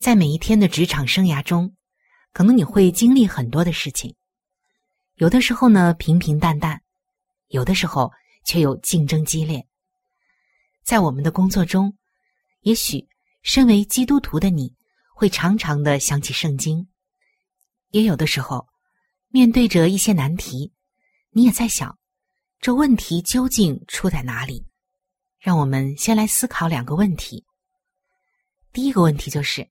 在每一天的职场生涯中，可能你会经历很多的事情，有的时候呢平平淡淡，有的时候。却有竞争激烈。在我们的工作中，也许身为基督徒的你会常常的想起圣经，也有的时候面对着一些难题，你也在想这问题究竟出在哪里？让我们先来思考两个问题。第一个问题就是：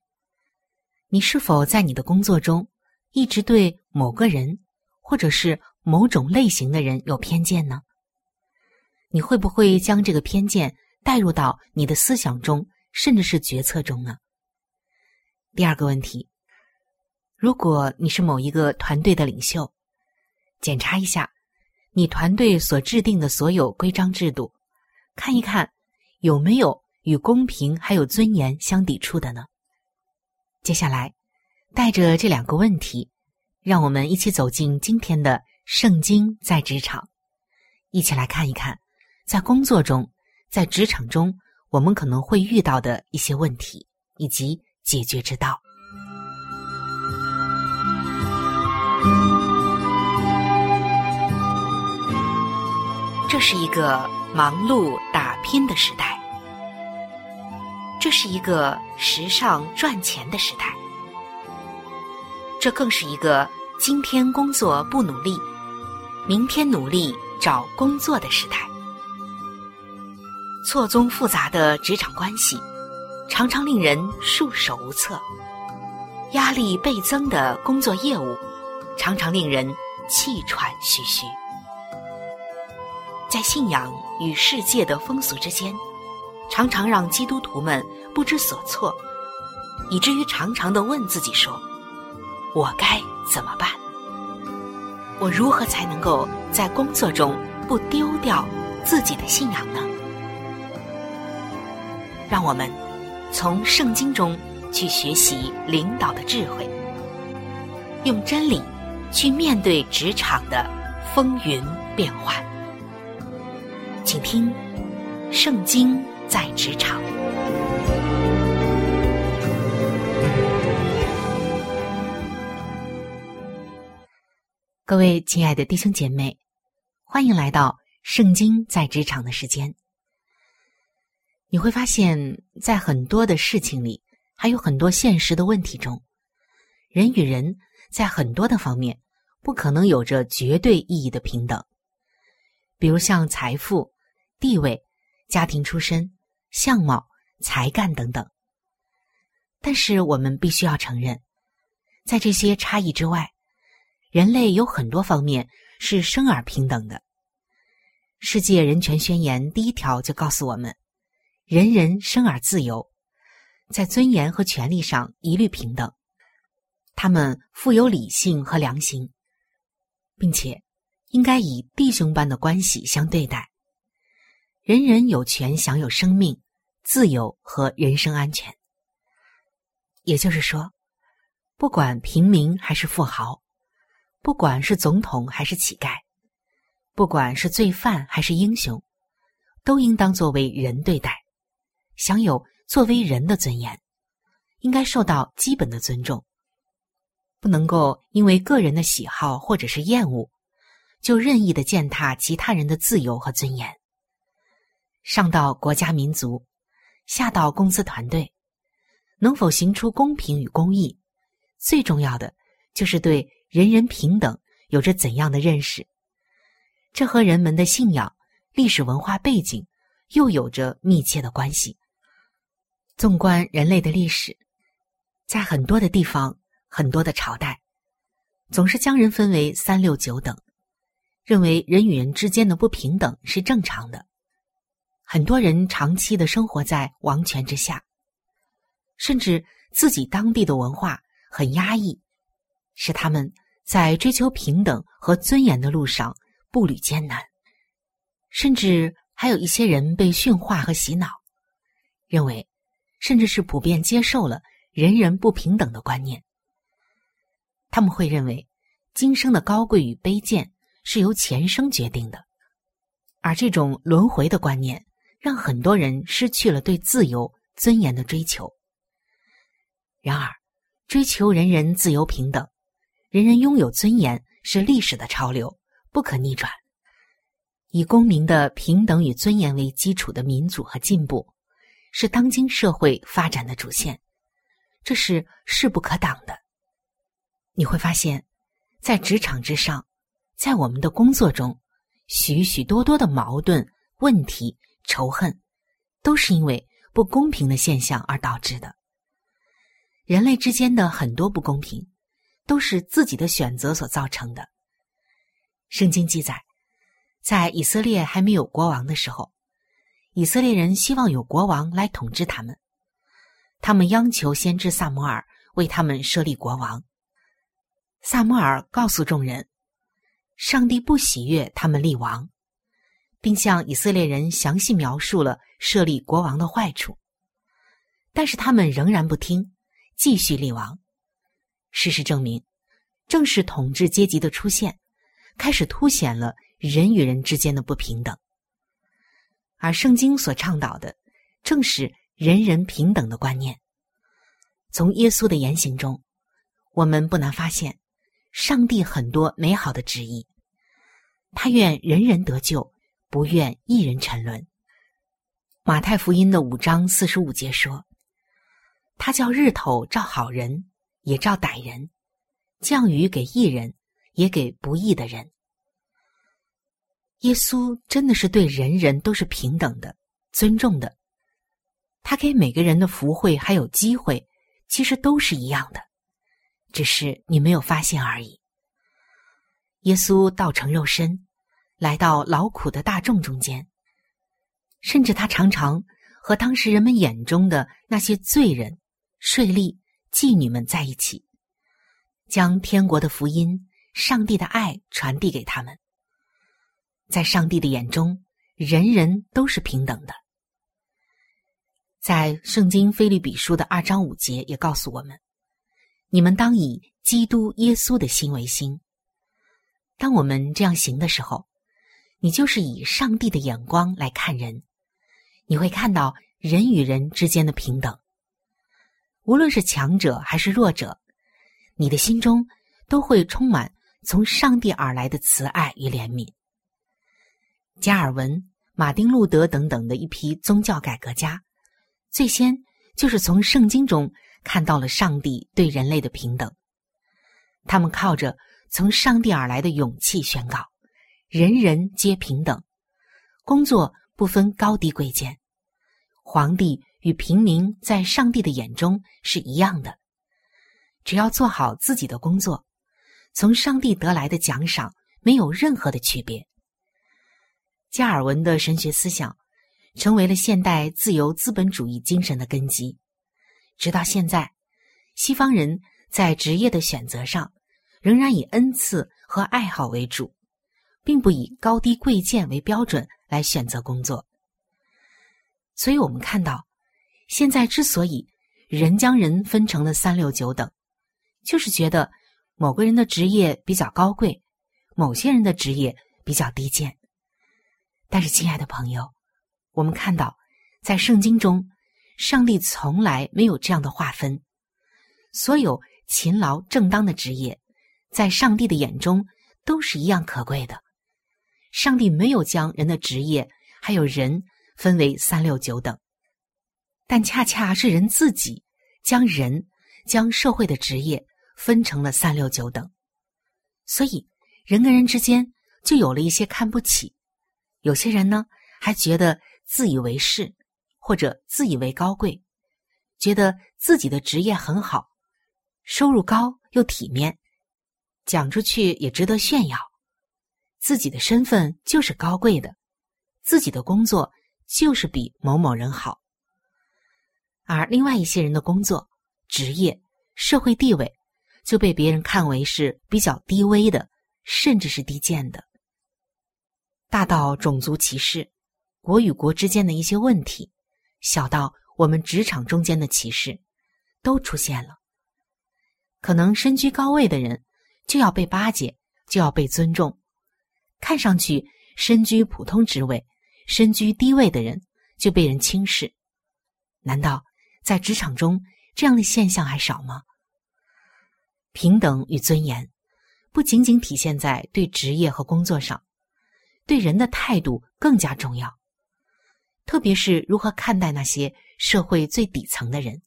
你是否在你的工作中一直对某个人或者是某种类型的人有偏见呢？你会不会将这个偏见带入到你的思想中，甚至是决策中呢？第二个问题：如果你是某一个团队的领袖，检查一下你团队所制定的所有规章制度，看一看有没有与公平还有尊严相抵触的呢？接下来，带着这两个问题，让我们一起走进今天的《圣经在职场》，一起来看一看。在工作中，在职场中，我们可能会遇到的一些问题以及解决之道。这是一个忙碌打拼的时代，这是一个时尚赚钱的时代，这更是一个今天工作不努力，明天努力找工作的时代。错综复杂的职场关系，常常令人束手无策；压力倍增的工作业务，常常令人气喘吁吁。在信仰与世界的风俗之间，常常让基督徒们不知所措，以至于常常的问自己说：“我该怎么办？我如何才能够在工作中不丢掉自己的信仰呢？”让我们从圣经中去学习领导的智慧，用真理去面对职场的风云变幻。请听《圣经在职场》。各位亲爱的弟兄姐妹，欢迎来到《圣经在职场》的时间。你会发现在很多的事情里，还有很多现实的问题中，人与人在很多的方面不可能有着绝对意义的平等。比如像财富、地位、家庭出身、相貌、才干等等。但是我们必须要承认，在这些差异之外，人类有很多方面是生而平等的。世界人权宣言第一条就告诉我们。人人生而自由，在尊严和权利上一律平等。他们富有理性和良心，并且应该以弟兄般的关系相对待。人人有权享有生命、自由和人身安全。也就是说，不管平民还是富豪，不管是总统还是乞丐，不管是罪犯还是英雄，都应当作为人对待，享有作为人的尊严，应该受到基本的尊重，不能够因为个人的喜好或者是厌恶，就任意的践踏其他人的自由和尊严。上到国家民族，下到公司团队，能否行出公平与公义？最重要的就是对人人平等有着怎样的认识？这和人们的信仰、历史文化背景又有着密切的关系。纵观人类的历史，在很多的地方、很多的朝代，总是将人分为三六九等，认为人与人之间的不平等是正常的。很多人长期的生活在王权之下，甚至自己当地的文化很压抑，使他们在追求平等和尊严的路上步履艰难。甚至还有一些人被驯化和洗脑，认为，甚至是普遍接受了人人不平等的观念。他们会认为，今生的高贵与卑贱是由前生决定的，而这种轮回的观念。让很多人失去了对自由、尊严的追求。然而，追求人人自由平等、人人拥有尊严是历史的潮流，不可逆转。以公民的平等与尊严为基础的民主和进步，是当今社会发展的主线，这是势不可挡的。你会发现，在职场之上，在我们的工作中，许许多多的矛盾问题。仇恨，都是因为不公平的现象而导致的。人类之间的很多不公平，都是自己的选择所造成的。圣经记载，在以色列还没有国王的时候，以色列人希望有国王来统治他们，他们央求先知萨摩尔为他们设立国王。萨摩尔告诉众人，上帝不喜悦他们立王。并向以色列人详细描述了设立国王的坏处，但是他们仍然不听，继续立王。事实证明，正是统治阶级的出现，开始凸显了人与人之间的不平等。而圣经所倡导的，正是人人平等的观念。从耶稣的言行中，我们不难发现，上帝很多美好的旨意，他愿人人得救。不愿一人沉沦。马太福音的五章四十五节说：“他叫日头照好人，也照歹人；降雨给义人，也给不义的人。”耶稣真的是对人人都是平等的、尊重的。他给每个人的福惠还有机会，其实都是一样的，只是你没有发现而已。耶稣道成肉身。来到劳苦的大众中间，甚至他常常和当时人们眼中的那些罪人、税吏、妓女们在一起，将天国的福音、上帝的爱传递给他们。在上帝的眼中，人人都是平等的。在圣经菲利比书的二章五节也告诉我们：你们当以基督耶稣的心为心。当我们这样行的时候。你就是以上帝的眼光来看人，你会看到人与人之间的平等。无论是强者还是弱者，你的心中都会充满从上帝而来的慈爱与怜悯。加尔文、马丁·路德等等的一批宗教改革家，最先就是从圣经中看到了上帝对人类的平等，他们靠着从上帝而来的勇气宣告。人人皆平等，工作不分高低贵贱，皇帝与平民在上帝的眼中是一样的。只要做好自己的工作，从上帝得来的奖赏没有任何的区别。加尔文的神学思想成为了现代自由资本主义精神的根基。直到现在，西方人在职业的选择上仍然以恩赐和爱好为主。并不以高低贵贱为标准来选择工作，所以我们看到，现在之所以人将人分成了三六九等，就是觉得某个人的职业比较高贵，某些人的职业比较低贱。但是，亲爱的朋友，我们看到在圣经中，上帝从来没有这样的划分，所有勤劳正当的职业，在上帝的眼中都是一样可贵的。上帝没有将人的职业还有人分为三六九等，但恰恰是人自己将人将社会的职业分成了三六九等，所以人跟人之间就有了一些看不起。有些人呢还觉得自以为是，或者自以为高贵，觉得自己的职业很好，收入高又体面，讲出去也值得炫耀。自己的身份就是高贵的，自己的工作就是比某某人好，而另外一些人的工作、职业、社会地位就被别人看为是比较低微的，甚至是低贱的。大到种族歧视、国与国之间的一些问题，小到我们职场中间的歧视，都出现了。可能身居高位的人就要被巴结，就要被尊重。看上去身居普通职位、身居低位的人就被人轻视，难道在职场中这样的现象还少吗？平等与尊严不仅仅体现在对职业和工作上，对人的态度更加重要，特别是如何看待那些社会最底层的人。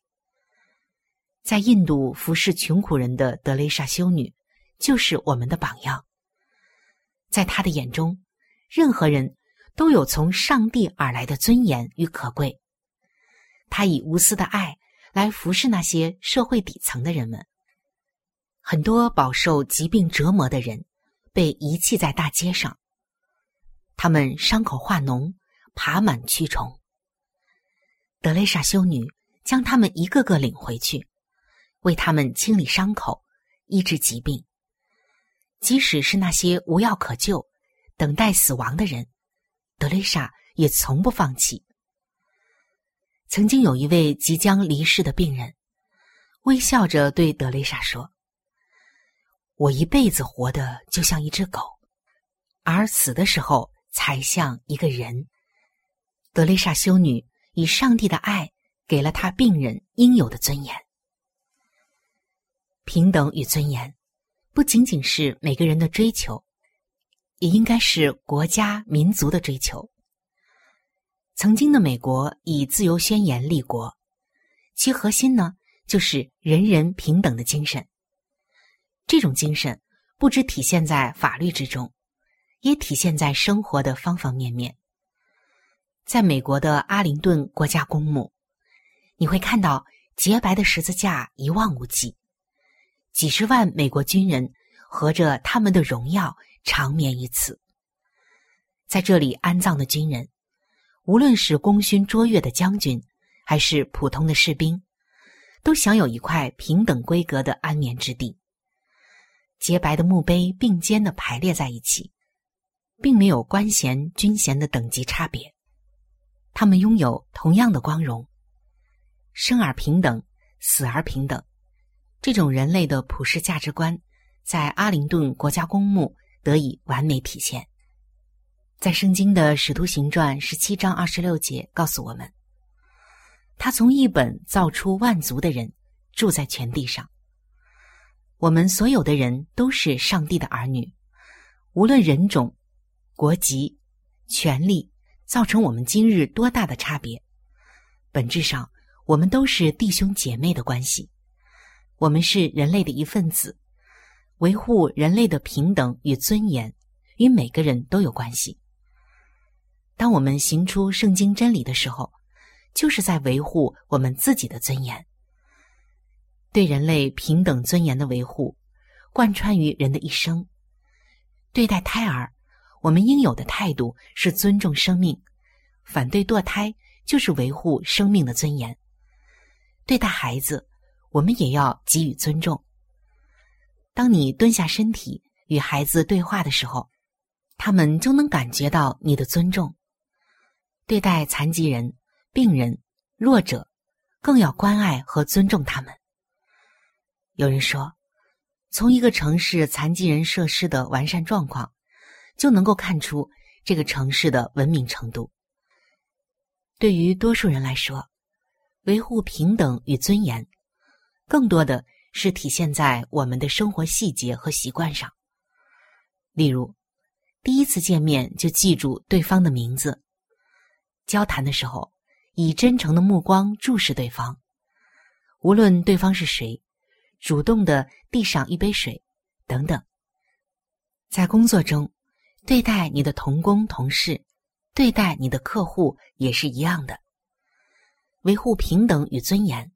在印度服侍穷苦人的德雷莎修女就是我们的榜样。在他的眼中，任何人都有从上帝而来的尊严与可贵。他以无私的爱来服侍那些社会底层的人们。很多饱受疾病折磨的人被遗弃在大街上，他们伤口化脓，爬满蛆虫。德蕾莎修女将他们一个个领回去，为他们清理伤口，医治疾病。即使是那些无药可救、等待死亡的人，德雷莎也从不放弃。曾经有一位即将离世的病人，微笑着对德雷莎说：“我一辈子活得就像一只狗，而死的时候才像一个人。”德雷莎修女以上帝的爱给了他病人应有的尊严、平等与尊严。不仅仅是每个人的追求，也应该是国家民族的追求。曾经的美国以自由宣言立国，其核心呢就是人人平等的精神。这种精神不只体现在法律之中，也体现在生活的方方面面。在美国的阿灵顿国家公墓，你会看到洁白的十字架一望无际。几十万美国军人合着他们的荣耀长眠于此。在这里安葬的军人，无论是功勋卓越的将军，还是普通的士兵，都享有一块平等规格的安眠之地。洁白的墓碑并肩的排列在一起，并没有官衔军衔的等级差别，他们拥有同样的光荣，生而平等，死而平等。这种人类的普世价值观，在阿灵顿国家公墓得以完美体现。在圣经的《使徒行传》十七章二十六节告诉我们，他从一本造出万族的人，住在全地上。我们所有的人都是上帝的儿女，无论人种、国籍、权力，造成我们今日多大的差别，本质上我们都是弟兄姐妹的关系。我们是人类的一份子，维护人类的平等与尊严，与每个人都有关系。当我们行出圣经真理的时候，就是在维护我们自己的尊严。对人类平等尊严的维护，贯穿于人的一生。对待胎儿，我们应有的态度是尊重生命；反对堕胎，就是维护生命的尊严。对待孩子。我们也要给予尊重。当你蹲下身体与孩子对话的时候，他们就能感觉到你的尊重。对待残疾人、病人、弱者，更要关爱和尊重他们。有人说，从一个城市残疾人设施的完善状况，就能够看出这个城市的文明程度。对于多数人来说，维护平等与尊严，更多的是体现在我们的生活细节和习惯上。例如，第一次见面就记住对方的名字；交谈的时候，以真诚的目光注视对方，无论对方是谁，主动的递上一杯水，等等。在工作中，对待你的同工同事。对待你的客户也是一样的，维护平等与尊严，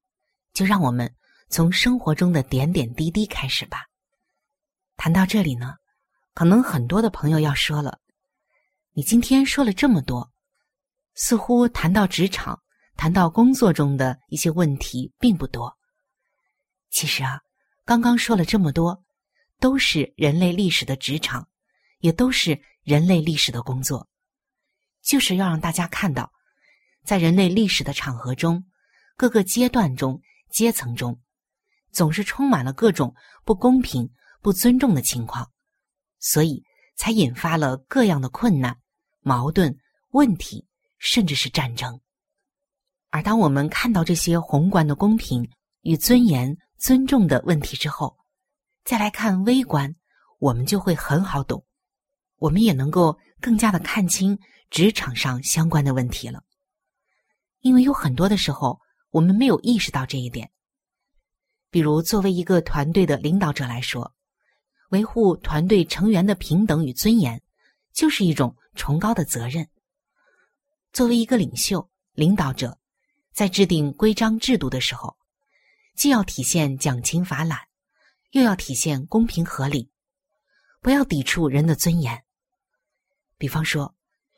就让我们从生活中的点点滴滴开始吧。谈到这里呢，可能很多的朋友要说了：“你今天说了这么多，似乎谈到职场、谈到工作中的一些问题并不多。”其实啊，刚刚说了这么多，都是人类历史的职场，也都是人类历史的工作。就是要让大家看到，在人类历史的场合中，各个阶段中、阶层中，总是充满了各种不公平、不尊重的情况，所以才引发了各样的困难、矛盾、问题，甚至是战争。而当我们看到这些宏观的公平与尊严、尊重的问题之后，再来看微观，我们就会很好懂，我们也能够更加的看清。职场上相关的问题了，因为有很多的时候我们没有意识到这一点。比如，作为一个团队的领导者来说，维护团队成员的平等与尊严，就是一种崇高的责任。作为一个领袖、领导者，在制定规章制度的时候，既要体现奖勤罚懒，又要体现公平合理，不要抵触人的尊严。比方说。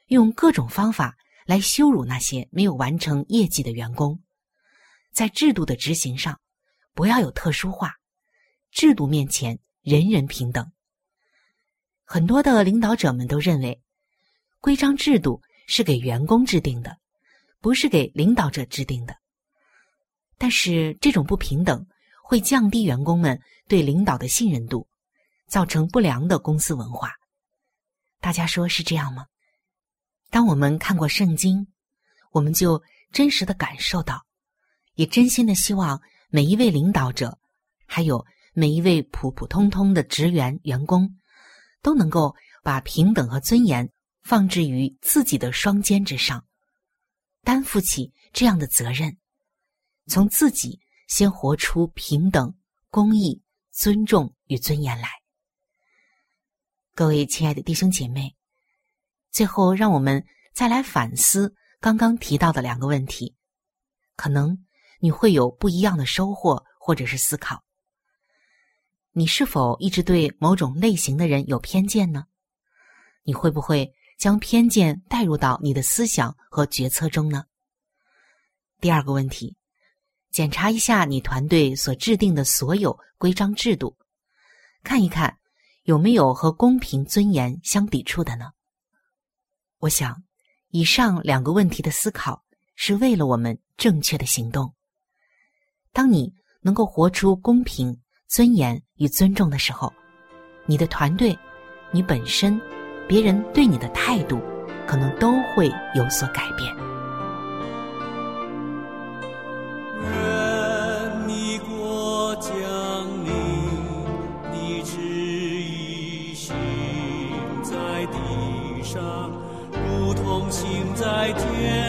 用各种方法来羞辱那些没有完成业绩的员工，在制度的执行上，不要有特殊化，制度面前人人平等。很多的领导者们都认为，规章制度是给员工制定的，不是给领导者制定的。但是这种不平等会降低员工们对领导的信任度，造成不良的公司文化。大家说是这样吗？当我们看过圣经，我们就真实的感受到，也真心的希望每一位领导者，还有每一位普普通通的职员员工，都能够把平等和尊严放置于自己的双肩之上，担负起这样的责任，从自己先活出平等、公益、尊重与尊严来。各位亲爱的弟兄姐妹。最后，让我们再来反思刚刚提到的两个问题，可能你会有不一样的收获或者是思考。你是否一直对某种类型的人有偏见呢？你会不会将偏见带入到你的思想和决策中呢？第二个问题，检查一下你团队所制定的所有规章制度，看一看有没有和公平尊严相抵触的呢？我想，以上两个问题的思考是为了我们正确的行动。当你能够活出公平、尊严与尊重的时候，你的团队、你本身、别人对你的态度，可能都会有所改变。在地上，全能神。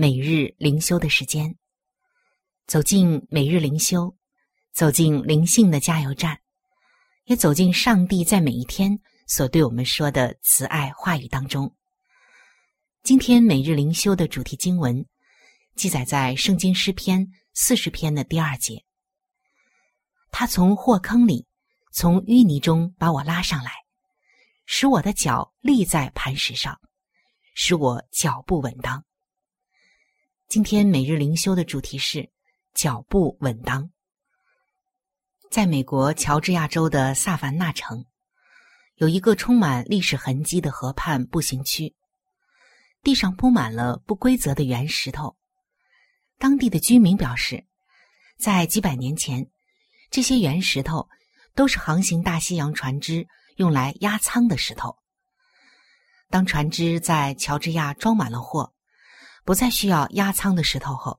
每日灵修的时间，走进每日灵修，走进灵性的加油站，也走进上帝在每一天所对我们说的慈爱话语当中。今天每日灵修的主题经文记载在圣经诗篇四十篇的第二节。他从祸坑里，从淤泥中把我拉上来，使我的脚立在磐石上。使我脚步稳当。今天每日灵修的主题是脚步稳当。在美国乔治亚州的萨凡纳城，有一个充满历史痕迹的河畔步行区，地上铺满了不规则的圆石头。当地的居民表示，在几百年前，这些圆石头都是航行大西洋船只用来压舱的石头。当船只在乔治亚装满了货，不再需要压舱的石头后，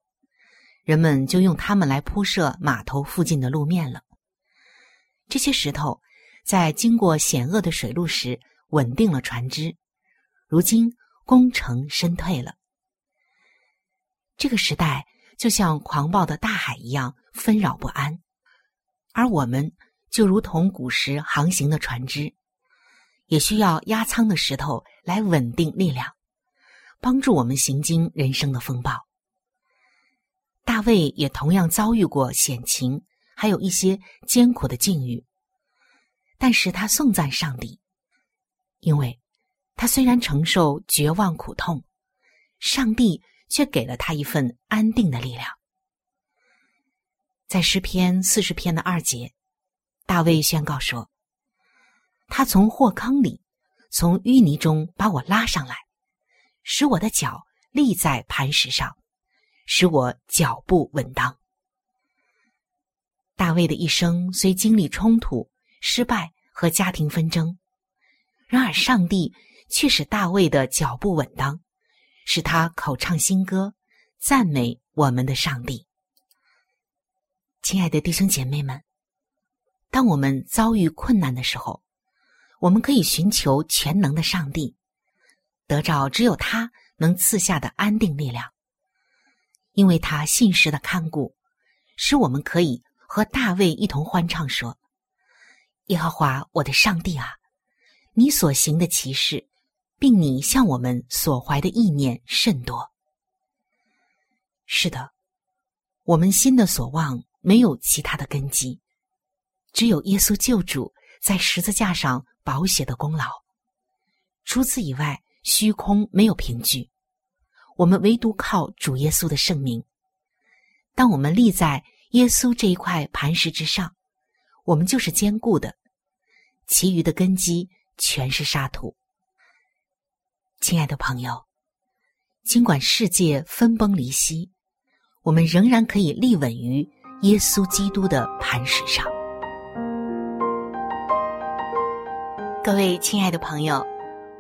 人们就用它们来铺设码头附近的路面了。这些石头在经过险恶的水路时稳定了船只，如今功成身退了。这个时代就像狂暴的大海一样纷扰不安，而我们就如同古时航行的船只。也需要压舱的石头来稳定力量，帮助我们行经人生的风暴。大卫也同样遭遇过险情，还有一些艰苦的境遇，但是他颂赞上帝，因为他虽然承受绝望苦痛，上帝却给了他一份安定的力量。在诗篇四十篇的二节，大卫宣告说。他从祸坑里，从淤泥中把我拉上来，使我的脚立在磐石上，使我脚步稳当。大卫的一生虽经历冲突、失败和家庭纷争，然而上帝却使大卫的脚步稳当，使他口唱新歌，赞美我们的上帝。亲爱的弟兄姐妹们，当我们遭遇困难的时候，我们可以寻求全能的上帝，得着只有他能赐下的安定力量，因为他信实的看顾，使我们可以和大卫一同欢唱说：“耶和华我的上帝啊，你所行的奇事，并你向我们所怀的意念甚多。”是的，我们心的所望没有其他的根基，只有耶稣救主在十字架上。保险的功劳，除此以外，虚空没有凭据。我们唯独靠主耶稣的圣名。当我们立在耶稣这一块磐石之上，我们就是坚固的，其余的根基全是沙土。亲爱的朋友，尽管世界分崩离析，我们仍然可以立稳于耶稣基督的磐石上。各位亲爱的朋友，